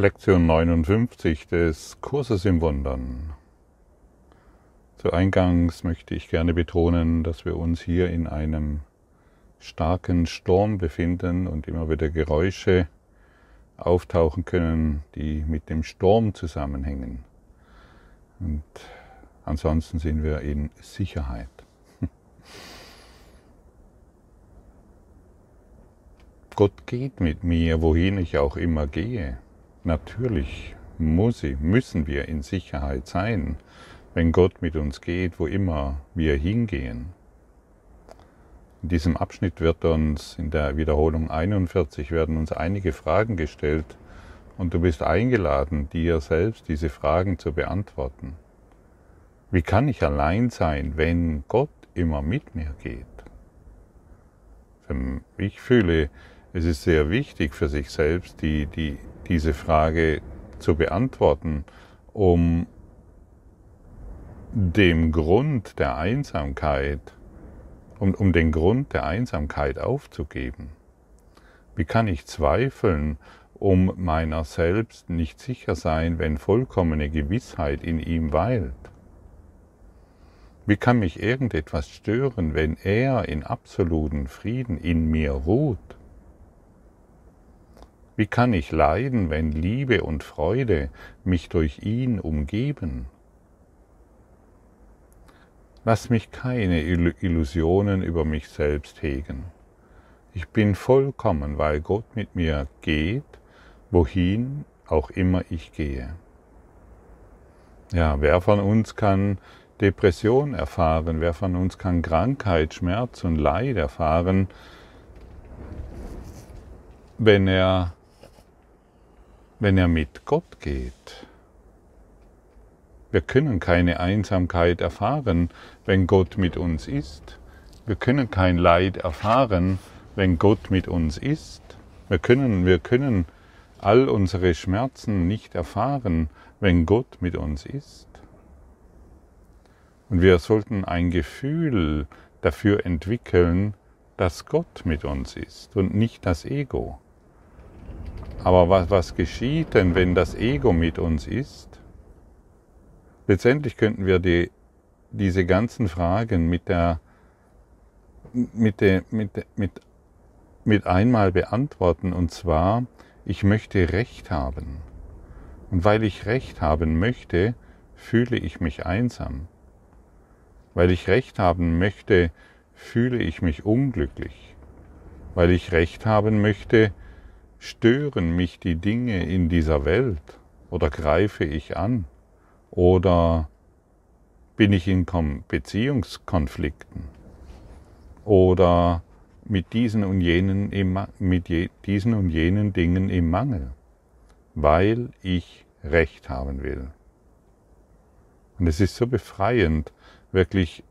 Lektion 59 des Kurses im Wundern. Zu Eingangs möchte ich gerne betonen, dass wir uns hier in einem starken Sturm befinden und immer wieder Geräusche auftauchen können, die mit dem Sturm zusammenhängen. Und ansonsten sind wir in Sicherheit. Gott geht mit mir, wohin ich auch immer gehe. Natürlich muss ich, müssen wir in Sicherheit sein, wenn Gott mit uns geht, wo immer wir hingehen. In diesem Abschnitt wird uns in der Wiederholung 41 werden uns einige Fragen gestellt und du bist eingeladen, dir selbst diese Fragen zu beantworten. Wie kann ich allein sein, wenn Gott immer mit mir geht? Ich fühle, es ist sehr wichtig für sich selbst, die, die, diese Frage zu beantworten, um dem Grund der Einsamkeit, um, um den Grund der Einsamkeit aufzugeben. Wie kann ich zweifeln, um meiner selbst nicht sicher sein, wenn vollkommene Gewissheit in ihm weilt? Wie kann mich irgendetwas stören, wenn er in absoluten Frieden in mir ruht? Wie kann ich leiden, wenn Liebe und Freude mich durch ihn umgeben? Lass mich keine Illusionen über mich selbst hegen. Ich bin vollkommen, weil Gott mit mir geht, wohin auch immer ich gehe. Ja, wer von uns kann Depression erfahren? Wer von uns kann Krankheit, Schmerz und Leid erfahren, wenn er wenn er mit Gott geht. Wir können keine Einsamkeit erfahren, wenn Gott mit uns ist. Wir können kein Leid erfahren, wenn Gott mit uns ist. Wir können, wir können all unsere Schmerzen nicht erfahren, wenn Gott mit uns ist. Und wir sollten ein Gefühl dafür entwickeln, dass Gott mit uns ist und nicht das Ego. Aber was, was geschieht denn, wenn das Ego mit uns ist? Letztendlich könnten wir die, diese ganzen Fragen mit, der, mit, der, mit, mit, mit einmal beantworten. Und zwar, ich möchte Recht haben. Und weil ich Recht haben möchte, fühle ich mich einsam. Weil ich Recht haben möchte, fühle ich mich unglücklich. Weil ich Recht haben möchte, Stören mich die Dinge in dieser Welt? Oder greife ich an? Oder bin ich in Beziehungskonflikten? Oder mit diesen und jenen, mit diesen und jenen Dingen im Mangel, weil ich Recht haben will. Und es ist so befreiend, wirklich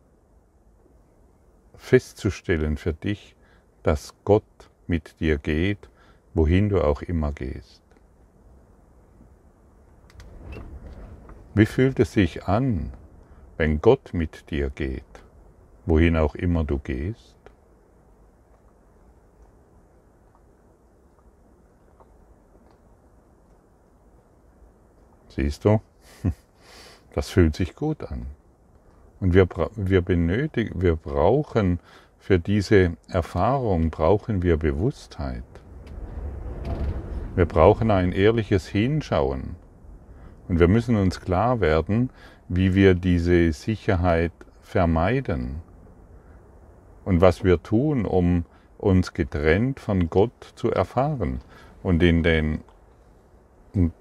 festzustellen für dich, dass Gott mit dir geht wohin du auch immer gehst. Wie fühlt es sich an, wenn Gott mit dir geht, wohin auch immer du gehst? Siehst du, das fühlt sich gut an. Und wir, wir benötigen, wir brauchen für diese Erfahrung, brauchen wir Bewusstheit. Wir brauchen ein ehrliches Hinschauen. Und wir müssen uns klar werden, wie wir diese Sicherheit vermeiden. Und was wir tun, um uns getrennt von Gott zu erfahren. Und in den,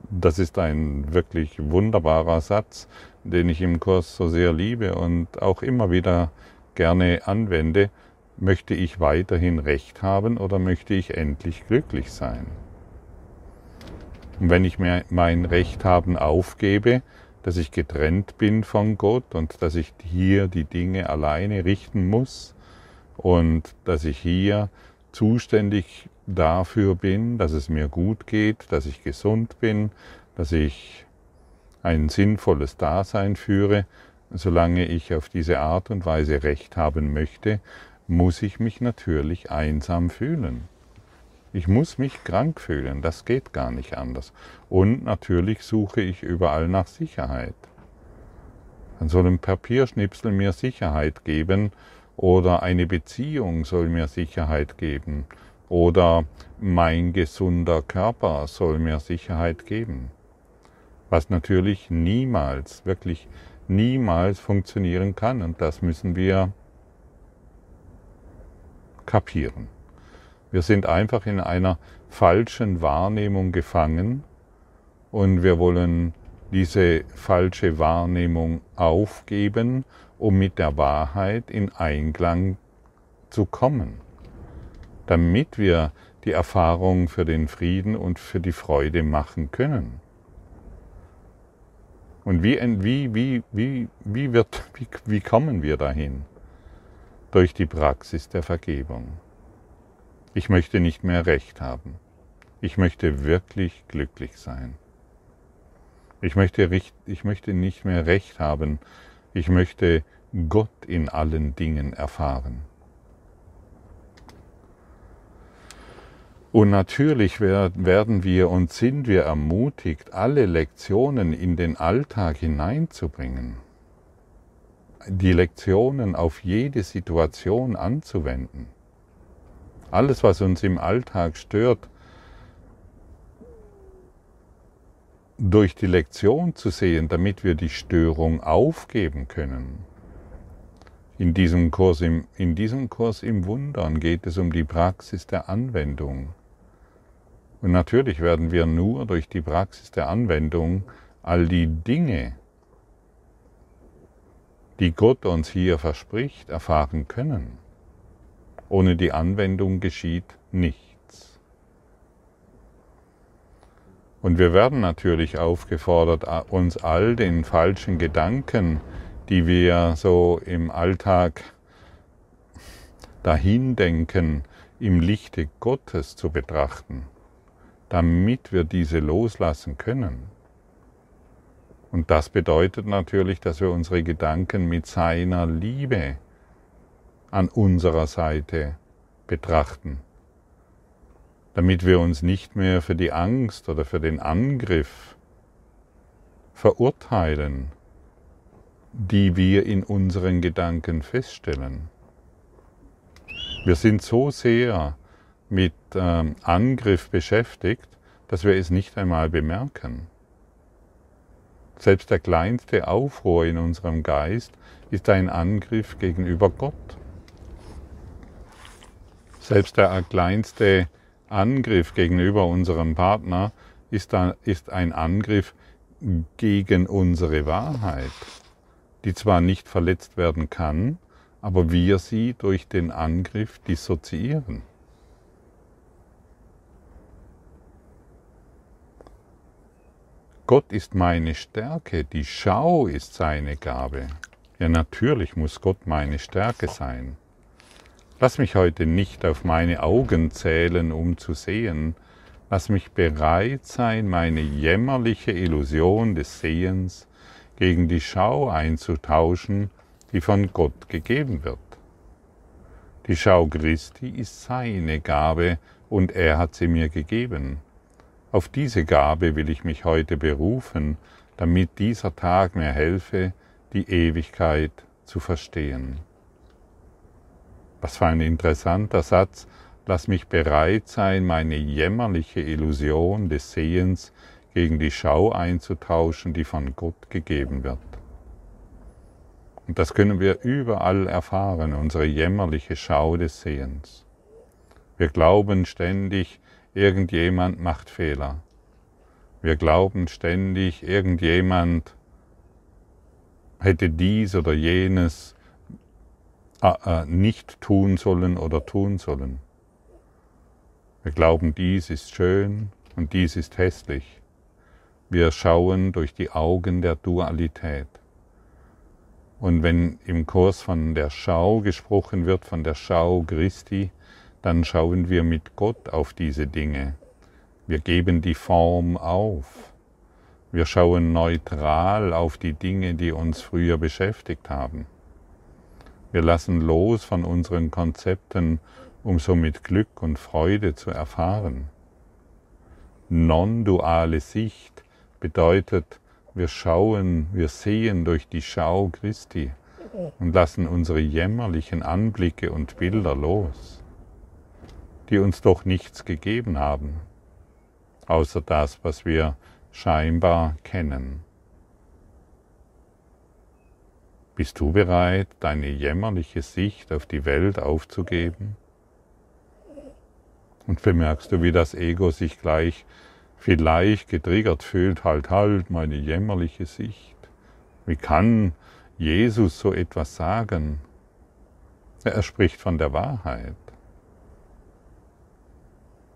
das ist ein wirklich wunderbarer Satz, den ich im Kurs so sehr liebe und auch immer wieder gerne anwende, möchte ich weiterhin Recht haben oder möchte ich endlich glücklich sein? Und wenn ich mir mein Recht haben aufgebe, dass ich getrennt bin von Gott und dass ich hier die Dinge alleine richten muss und dass ich hier zuständig dafür bin, dass es mir gut geht, dass ich gesund bin, dass ich ein sinnvolles Dasein führe, solange ich auf diese Art und Weise Recht haben möchte, muss ich mich natürlich einsam fühlen. Ich muss mich krank fühlen, das geht gar nicht anders. Und natürlich suche ich überall nach Sicherheit. Dann soll ein Papierschnipsel mir Sicherheit geben oder eine Beziehung soll mir Sicherheit geben oder mein gesunder Körper soll mir Sicherheit geben. Was natürlich niemals, wirklich niemals funktionieren kann und das müssen wir kapieren. Wir sind einfach in einer falschen Wahrnehmung gefangen und wir wollen diese falsche Wahrnehmung aufgeben, um mit der Wahrheit in Einklang zu kommen, damit wir die Erfahrung für den Frieden und für die Freude machen können. Und wie, wie, wie, wie, wie, wird, wie, wie kommen wir dahin? Durch die Praxis der Vergebung. Ich möchte nicht mehr Recht haben. Ich möchte wirklich glücklich sein. Ich möchte, ich möchte nicht mehr Recht haben. Ich möchte Gott in allen Dingen erfahren. Und natürlich werden wir und sind wir ermutigt, alle Lektionen in den Alltag hineinzubringen. Die Lektionen auf jede Situation anzuwenden. Alles, was uns im Alltag stört, durch die Lektion zu sehen, damit wir die Störung aufgeben können. In diesem, Kurs im, in diesem Kurs im Wundern geht es um die Praxis der Anwendung. Und natürlich werden wir nur durch die Praxis der Anwendung all die Dinge, die Gott uns hier verspricht, erfahren können. Ohne die Anwendung geschieht nichts. Und wir werden natürlich aufgefordert, uns all den falschen Gedanken, die wir so im Alltag dahin denken, im Lichte Gottes zu betrachten, damit wir diese loslassen können. Und das bedeutet natürlich, dass wir unsere Gedanken mit seiner Liebe an unserer Seite betrachten damit wir uns nicht mehr für die Angst oder für den Angriff verurteilen, die wir in unseren Gedanken feststellen. Wir sind so sehr mit ähm, Angriff beschäftigt, dass wir es nicht einmal bemerken. Selbst der kleinste Aufruhr in unserem Geist ist ein Angriff gegenüber Gott. Selbst der kleinste Angriff gegenüber unserem Partner ist, ein Angriff gegen unsere Wahrheit, die zwar nicht verletzt werden kann, aber wir sie durch den Angriff dissoziieren. Gott ist meine Stärke, die Schau ist seine Gabe. Ja, natürlich muss Gott meine Stärke sein. Lass mich heute nicht auf meine Augen zählen, um zu sehen. Lass mich bereit sein, meine jämmerliche Illusion des Sehens gegen die Schau einzutauschen, die von Gott gegeben wird. Die Schau Christi ist seine Gabe und er hat sie mir gegeben. Auf diese Gabe will ich mich heute berufen, damit dieser Tag mir helfe, die Ewigkeit zu verstehen. Was für ein interessanter Satz. Lass mich bereit sein, meine jämmerliche Illusion des Sehens gegen die Schau einzutauschen, die von Gott gegeben wird. Und das können wir überall erfahren, unsere jämmerliche Schau des Sehens. Wir glauben ständig, irgendjemand macht Fehler. Wir glauben ständig, irgendjemand hätte dies oder jenes nicht tun sollen oder tun sollen. Wir glauben, dies ist schön und dies ist hässlich. Wir schauen durch die Augen der Dualität. Und wenn im Kurs von der Schau gesprochen wird, von der Schau Christi, dann schauen wir mit Gott auf diese Dinge. Wir geben die Form auf. Wir schauen neutral auf die Dinge, die uns früher beschäftigt haben. Wir lassen los von unseren Konzepten um somit Glück und Freude zu erfahren. Non-duale Sicht bedeutet, wir schauen, wir sehen durch die Schau Christi und lassen unsere jämmerlichen Anblicke und Bilder los, die uns doch nichts gegeben haben, außer das, was wir scheinbar kennen. Bist du bereit, deine jämmerliche Sicht auf die Welt aufzugeben? Und bemerkst du, wie das Ego sich gleich vielleicht getriggert fühlt, halt, halt, meine jämmerliche Sicht. Wie kann Jesus so etwas sagen? Er spricht von der Wahrheit.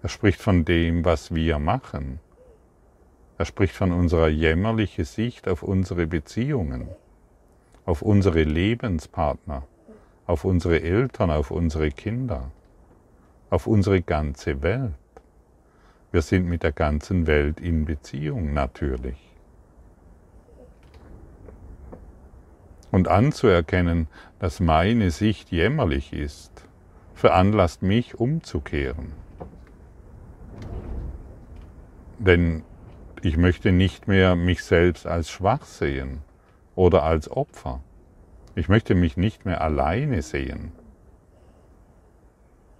Er spricht von dem, was wir machen. Er spricht von unserer jämmerlichen Sicht auf unsere Beziehungen auf unsere Lebenspartner, auf unsere Eltern, auf unsere Kinder, auf unsere ganze Welt. Wir sind mit der ganzen Welt in Beziehung natürlich. Und anzuerkennen, dass meine Sicht jämmerlich ist, veranlasst mich umzukehren. Denn ich möchte nicht mehr mich selbst als schwach sehen, oder als Opfer. Ich möchte mich nicht mehr alleine sehen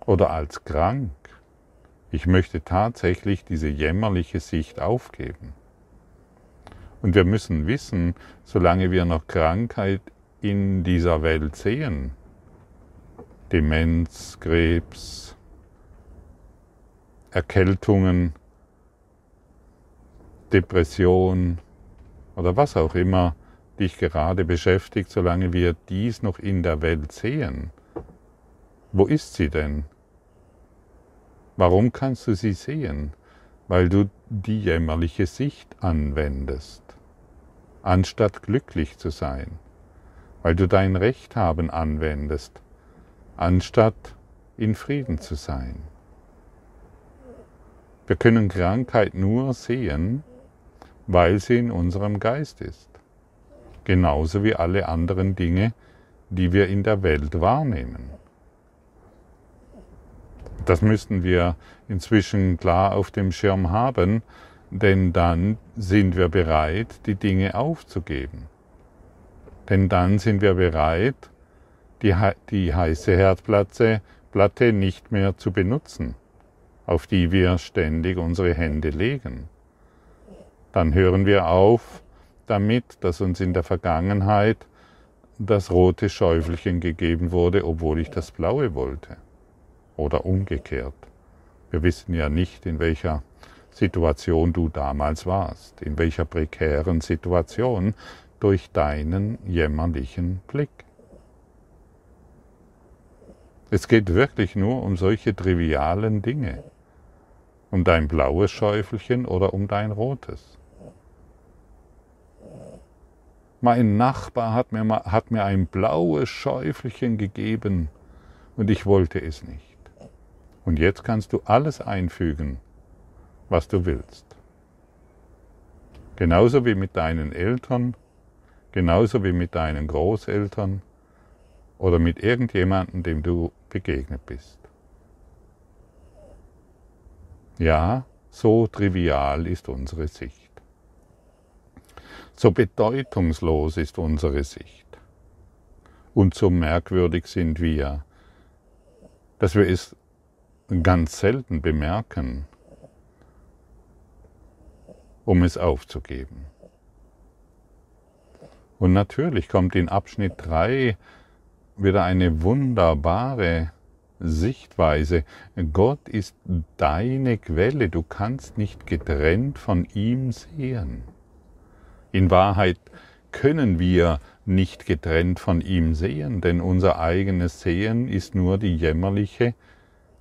oder als krank. Ich möchte tatsächlich diese jämmerliche Sicht aufgeben. Und wir müssen wissen, solange wir noch Krankheit in dieser Welt sehen, Demenz, Krebs, Erkältungen, Depression oder was auch immer dich gerade beschäftigt, solange wir dies noch in der Welt sehen. Wo ist sie denn? Warum kannst du sie sehen? Weil du die jämmerliche Sicht anwendest, anstatt glücklich zu sein. Weil du dein Recht haben anwendest, anstatt in Frieden zu sein. Wir können Krankheit nur sehen, weil sie in unserem Geist ist genauso wie alle anderen Dinge, die wir in der Welt wahrnehmen. Das müssten wir inzwischen klar auf dem Schirm haben, denn dann sind wir bereit, die Dinge aufzugeben. Denn dann sind wir bereit, die, die heiße Herdplatte Platte nicht mehr zu benutzen, auf die wir ständig unsere Hände legen. Dann hören wir auf, damit, dass uns in der Vergangenheit das rote Schäufelchen gegeben wurde, obwohl ich das blaue wollte. Oder umgekehrt. Wir wissen ja nicht, in welcher Situation du damals warst, in welcher prekären Situation durch deinen jämmerlichen Blick. Es geht wirklich nur um solche trivialen Dinge, um dein blaues Schäufelchen oder um dein rotes. Mein Nachbar hat mir, hat mir ein blaues Schäufelchen gegeben und ich wollte es nicht. Und jetzt kannst du alles einfügen, was du willst. Genauso wie mit deinen Eltern, genauso wie mit deinen Großeltern oder mit irgendjemandem, dem du begegnet bist. Ja, so trivial ist unsere Sicht. So bedeutungslos ist unsere Sicht. Und so merkwürdig sind wir, dass wir es ganz selten bemerken, um es aufzugeben. Und natürlich kommt in Abschnitt 3 wieder eine wunderbare Sichtweise. Gott ist deine Quelle, du kannst nicht getrennt von ihm sehen. In Wahrheit können wir nicht getrennt von ihm sehen, denn unser eigenes Sehen ist nur die jämmerliche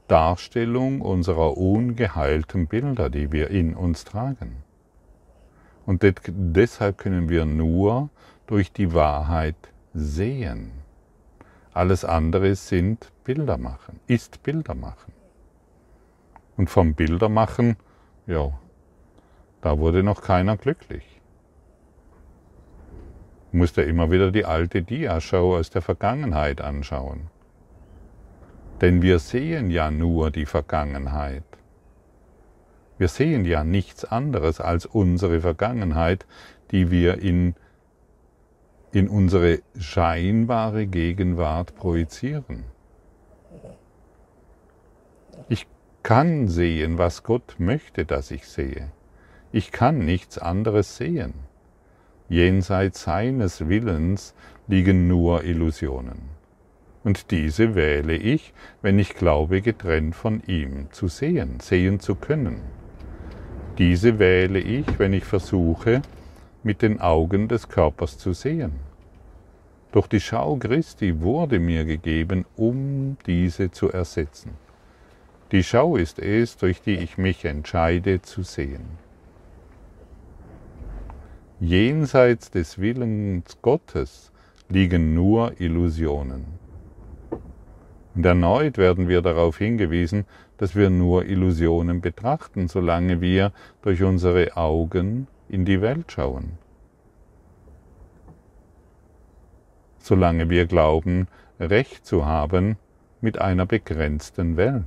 Darstellung unserer ungeheilten Bilder, die wir in uns tragen. Und deshalb können wir nur durch die Wahrheit sehen. Alles andere sind Bilder machen, ist Bilder machen. Und vom Bildermachen, ja, da wurde noch keiner glücklich musst du immer wieder die alte Dia-Show aus der Vergangenheit anschauen. Denn wir sehen ja nur die Vergangenheit. Wir sehen ja nichts anderes als unsere Vergangenheit, die wir in, in unsere scheinbare Gegenwart projizieren. Ich kann sehen, was Gott möchte, dass ich sehe. Ich kann nichts anderes sehen. Jenseits seines Willens liegen nur Illusionen. Und diese wähle ich, wenn ich glaube, getrennt von ihm zu sehen, sehen zu können. Diese wähle ich, wenn ich versuche, mit den Augen des Körpers zu sehen. Doch die Schau Christi wurde mir gegeben, um diese zu ersetzen. Die Schau ist es, durch die ich mich entscheide zu sehen. Jenseits des Willens Gottes liegen nur Illusionen. Und erneut werden wir darauf hingewiesen, dass wir nur Illusionen betrachten, solange wir durch unsere Augen in die Welt schauen. Solange wir glauben, Recht zu haben mit einer begrenzten Welt.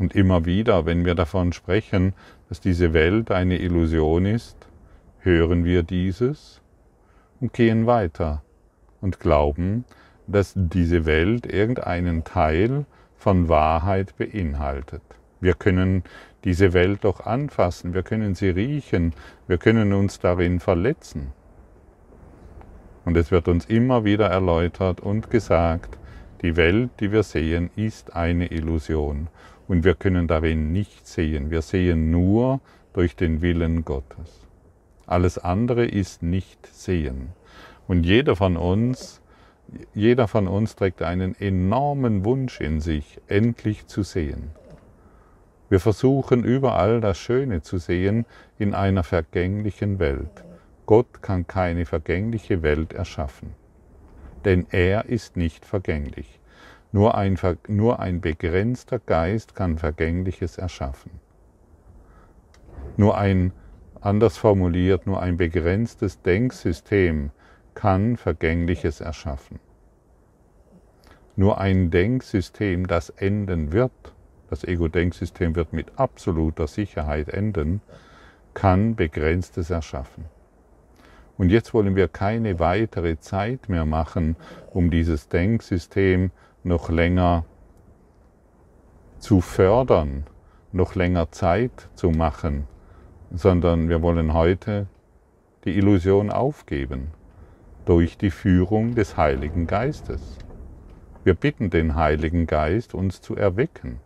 Und immer wieder, wenn wir davon sprechen, dass diese Welt eine Illusion ist, hören wir dieses und gehen weiter und glauben, dass diese Welt irgendeinen Teil von Wahrheit beinhaltet. Wir können diese Welt doch anfassen, wir können sie riechen, wir können uns darin verletzen. Und es wird uns immer wieder erläutert und gesagt, die Welt, die wir sehen, ist eine Illusion und wir können darin nicht sehen. Wir sehen nur durch den Willen Gottes. Alles andere ist nicht sehen. Und jeder von uns, jeder von uns trägt einen enormen Wunsch in sich, endlich zu sehen. Wir versuchen überall das Schöne zu sehen in einer vergänglichen Welt. Gott kann keine vergängliche Welt erschaffen, denn er ist nicht vergänglich. Nur ein, nur ein begrenzter Geist kann Vergängliches erschaffen. Nur ein, anders formuliert, nur ein begrenztes Denksystem kann Vergängliches erschaffen. Nur ein Denksystem, das enden wird, das Ego-Denksystem wird mit absoluter Sicherheit enden, kann Begrenztes erschaffen. Und jetzt wollen wir keine weitere Zeit mehr machen, um dieses Denksystem noch länger zu fördern, noch länger Zeit zu machen, sondern wir wollen heute die Illusion aufgeben durch die Führung des Heiligen Geistes. Wir bitten den Heiligen Geist, uns zu erwecken.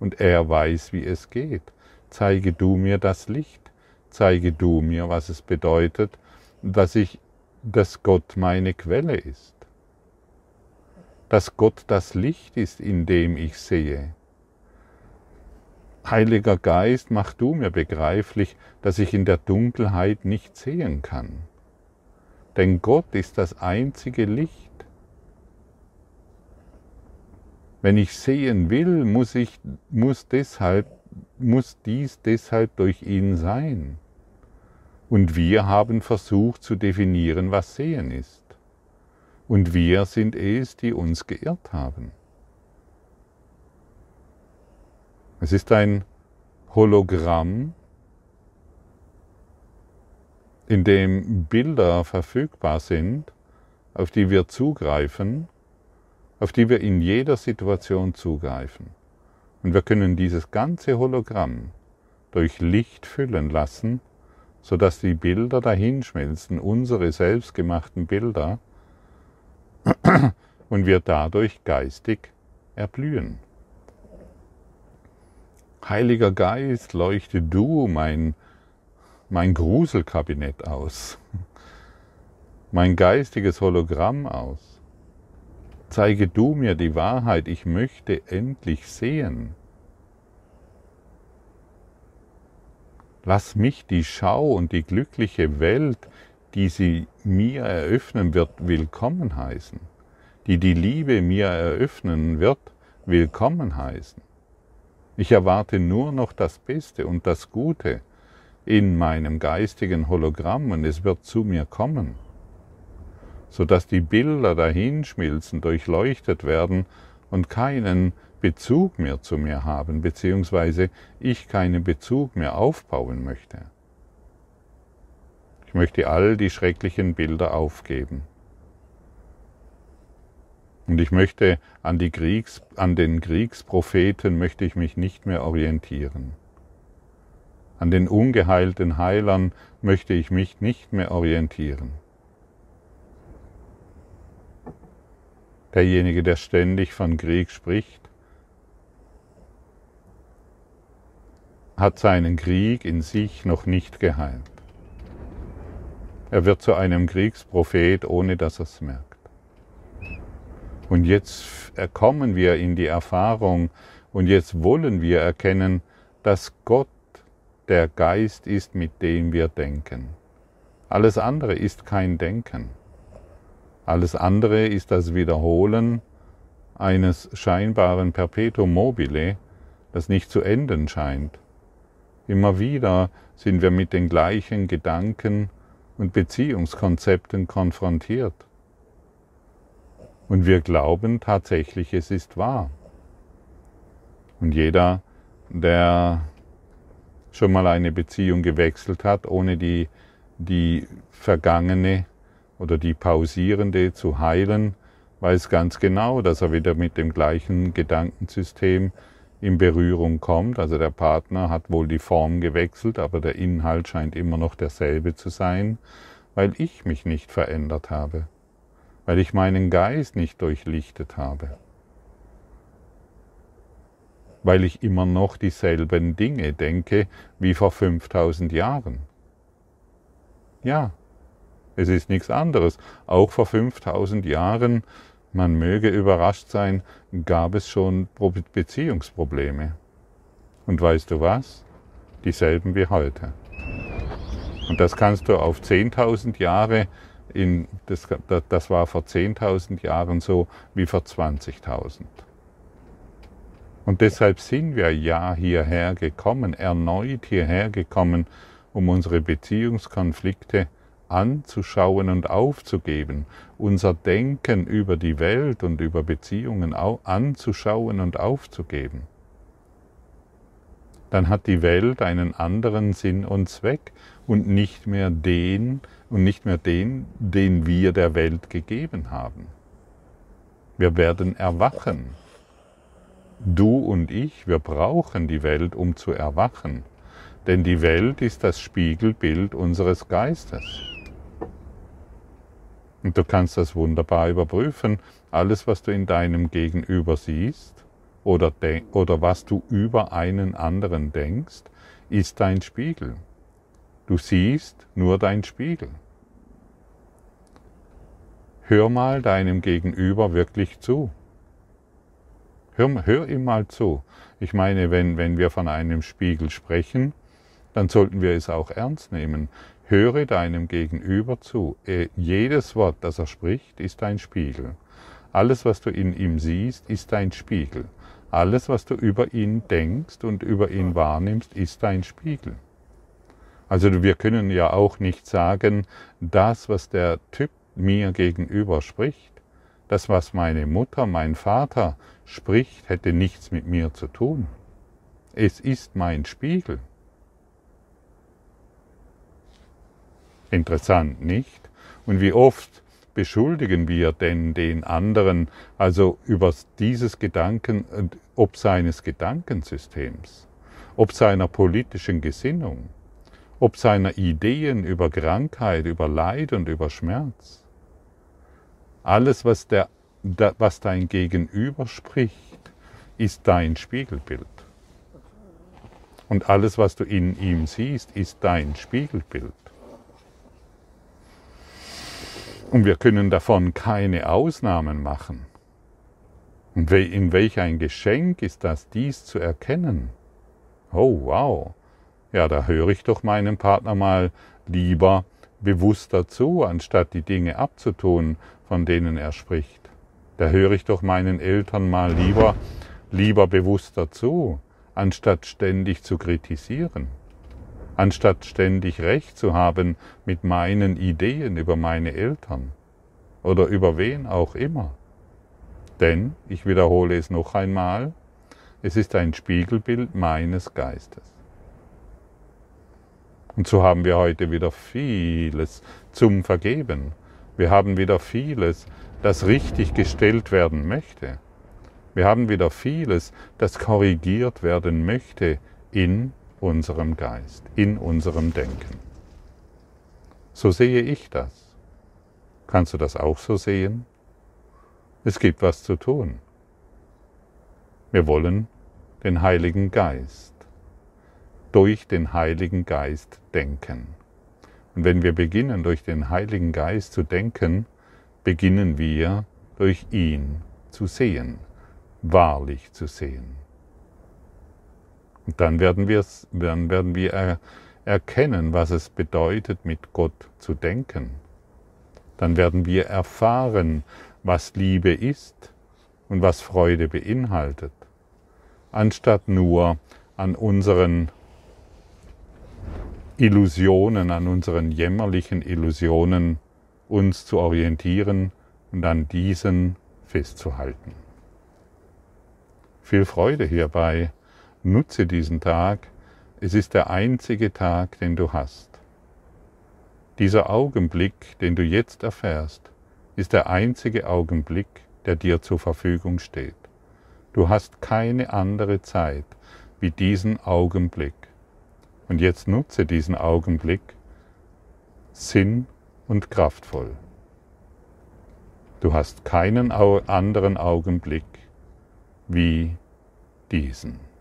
Und er weiß, wie es geht. Zeige du mir das Licht. Zeige du mir, was es bedeutet, dass ich, dass Gott meine Quelle ist. Dass Gott das Licht ist, in dem ich sehe. Heiliger Geist, mach du mir begreiflich, dass ich in der Dunkelheit nicht sehen kann. Denn Gott ist das einzige Licht. Wenn ich sehen will, muss, ich, muss, deshalb, muss dies deshalb durch ihn sein. Und wir haben versucht zu definieren, was Sehen ist. Und wir sind es, die uns geirrt haben. Es ist ein Hologramm, in dem Bilder verfügbar sind, auf die wir zugreifen, auf die wir in jeder Situation zugreifen. Und wir können dieses ganze Hologramm durch Licht füllen lassen, sodass die Bilder dahinschmelzen, unsere selbstgemachten Bilder, und wir dadurch geistig erblühen. Heiliger Geist, leuchte du mein mein Gruselkabinett aus, mein geistiges Hologramm aus. Zeige du mir die Wahrheit, ich möchte endlich sehen. Lass mich die Schau und die glückliche Welt, die sie mir eröffnen wird, willkommen heißen, die die Liebe mir eröffnen wird, willkommen heißen. Ich erwarte nur noch das Beste und das Gute, in meinem geistigen Hologramm und es wird zu mir kommen. sodass die Bilder dahinschmilzen, durchleuchtet werden und keinen Bezug mehr zu mir haben, beziehungsweise ich keinen Bezug mehr aufbauen möchte. Ich möchte all die schrecklichen Bilder aufgeben. Und ich möchte an, die Kriegs, an den Kriegspropheten möchte ich mich nicht mehr orientieren. An den ungeheilten Heilern möchte ich mich nicht mehr orientieren. Derjenige, der ständig von Krieg spricht, hat seinen Krieg in sich noch nicht geheilt. Er wird zu einem Kriegsprophet, ohne dass er es merkt. Und jetzt kommen wir in die Erfahrung und jetzt wollen wir erkennen, dass Gott der Geist ist, mit dem wir denken. Alles andere ist kein Denken. Alles andere ist das Wiederholen eines scheinbaren Perpetuum mobile, das nicht zu enden scheint. Immer wieder sind wir mit den gleichen Gedanken und Beziehungskonzepten konfrontiert. Und wir glauben tatsächlich, es ist wahr. Und jeder, der schon mal eine Beziehung gewechselt hat, ohne die, die vergangene oder die pausierende zu heilen, weiß ganz genau, dass er wieder mit dem gleichen Gedankensystem in Berührung kommt. Also der Partner hat wohl die Form gewechselt, aber der Inhalt scheint immer noch derselbe zu sein, weil ich mich nicht verändert habe weil ich meinen Geist nicht durchlichtet habe, weil ich immer noch dieselben Dinge denke wie vor 5000 Jahren. Ja, es ist nichts anderes. Auch vor 5000 Jahren, man möge überrascht sein, gab es schon Beziehungsprobleme. Und weißt du was? Dieselben wie heute. Und das kannst du auf 10.000 Jahre in, das, das war vor 10.000 Jahren so wie vor 20.000. Und deshalb sind wir ja hierher gekommen, erneut hierher gekommen, um unsere Beziehungskonflikte anzuschauen und aufzugeben, unser Denken über die Welt und über Beziehungen anzuschauen und aufzugeben. Dann hat die Welt einen anderen Sinn und Zweck und nicht mehr den, und nicht mehr den, den wir der Welt gegeben haben. Wir werden erwachen. Du und ich, wir brauchen die Welt, um zu erwachen. Denn die Welt ist das Spiegelbild unseres Geistes. Und du kannst das wunderbar überprüfen. Alles, was du in deinem Gegenüber siehst oder, oder was du über einen anderen denkst, ist dein Spiegel. Du siehst nur dein Spiegel. Hör mal deinem Gegenüber wirklich zu. Hör, hör ihm mal zu. Ich meine, wenn, wenn wir von einem Spiegel sprechen, dann sollten wir es auch ernst nehmen. Höre deinem Gegenüber zu. Äh, jedes Wort, das er spricht, ist ein Spiegel. Alles, was du in ihm siehst, ist ein Spiegel. Alles, was du über ihn denkst und über ihn wahrnimmst, ist ein Spiegel. Also wir können ja auch nicht sagen, das, was der Typ mir gegenüber spricht, das, was meine Mutter, mein Vater spricht, hätte nichts mit mir zu tun. Es ist mein Spiegel. Interessant, nicht? Und wie oft beschuldigen wir denn den anderen, also über dieses Gedanken, ob seines Gedankensystems, ob seiner politischen Gesinnung, ob seiner Ideen über Krankheit, über Leid und über Schmerz. Alles, was, der, was dein Gegenüber spricht, ist dein Spiegelbild. Und alles, was du in ihm siehst, ist dein Spiegelbild. Und wir können davon keine Ausnahmen machen. Und in welch ein Geschenk ist das, dies zu erkennen? Oh, wow ja, da höre ich doch meinem Partner mal lieber bewusster zu, anstatt die Dinge abzutun, von denen er spricht. Da höre ich doch meinen Eltern mal lieber, lieber bewusster zu, anstatt ständig zu kritisieren, anstatt ständig Recht zu haben mit meinen Ideen über meine Eltern. oder über wen auch immer. Denn, ich wiederhole es noch einmal, es ist ein Spiegelbild meines Geistes. Und so haben wir heute wieder vieles zum Vergeben. Wir haben wieder vieles, das richtig gestellt werden möchte. Wir haben wieder vieles, das korrigiert werden möchte in unserem Geist, in unserem Denken. So sehe ich das. Kannst du das auch so sehen? Es gibt was zu tun. Wir wollen den Heiligen Geist durch den Heiligen Geist denken. Und wenn wir beginnen, durch den Heiligen Geist zu denken, beginnen wir, durch ihn zu sehen, wahrlich zu sehen. Und dann werden, dann werden wir erkennen, was es bedeutet, mit Gott zu denken. Dann werden wir erfahren, was Liebe ist und was Freude beinhaltet, anstatt nur an unseren Illusionen, an unseren jämmerlichen Illusionen uns zu orientieren und an diesen festzuhalten. Viel Freude hierbei, nutze diesen Tag, es ist der einzige Tag, den du hast. Dieser Augenblick, den du jetzt erfährst, ist der einzige Augenblick, der dir zur Verfügung steht. Du hast keine andere Zeit wie diesen Augenblick. Und jetzt nutze diesen Augenblick sinn- und kraftvoll. Du hast keinen anderen Augenblick wie diesen.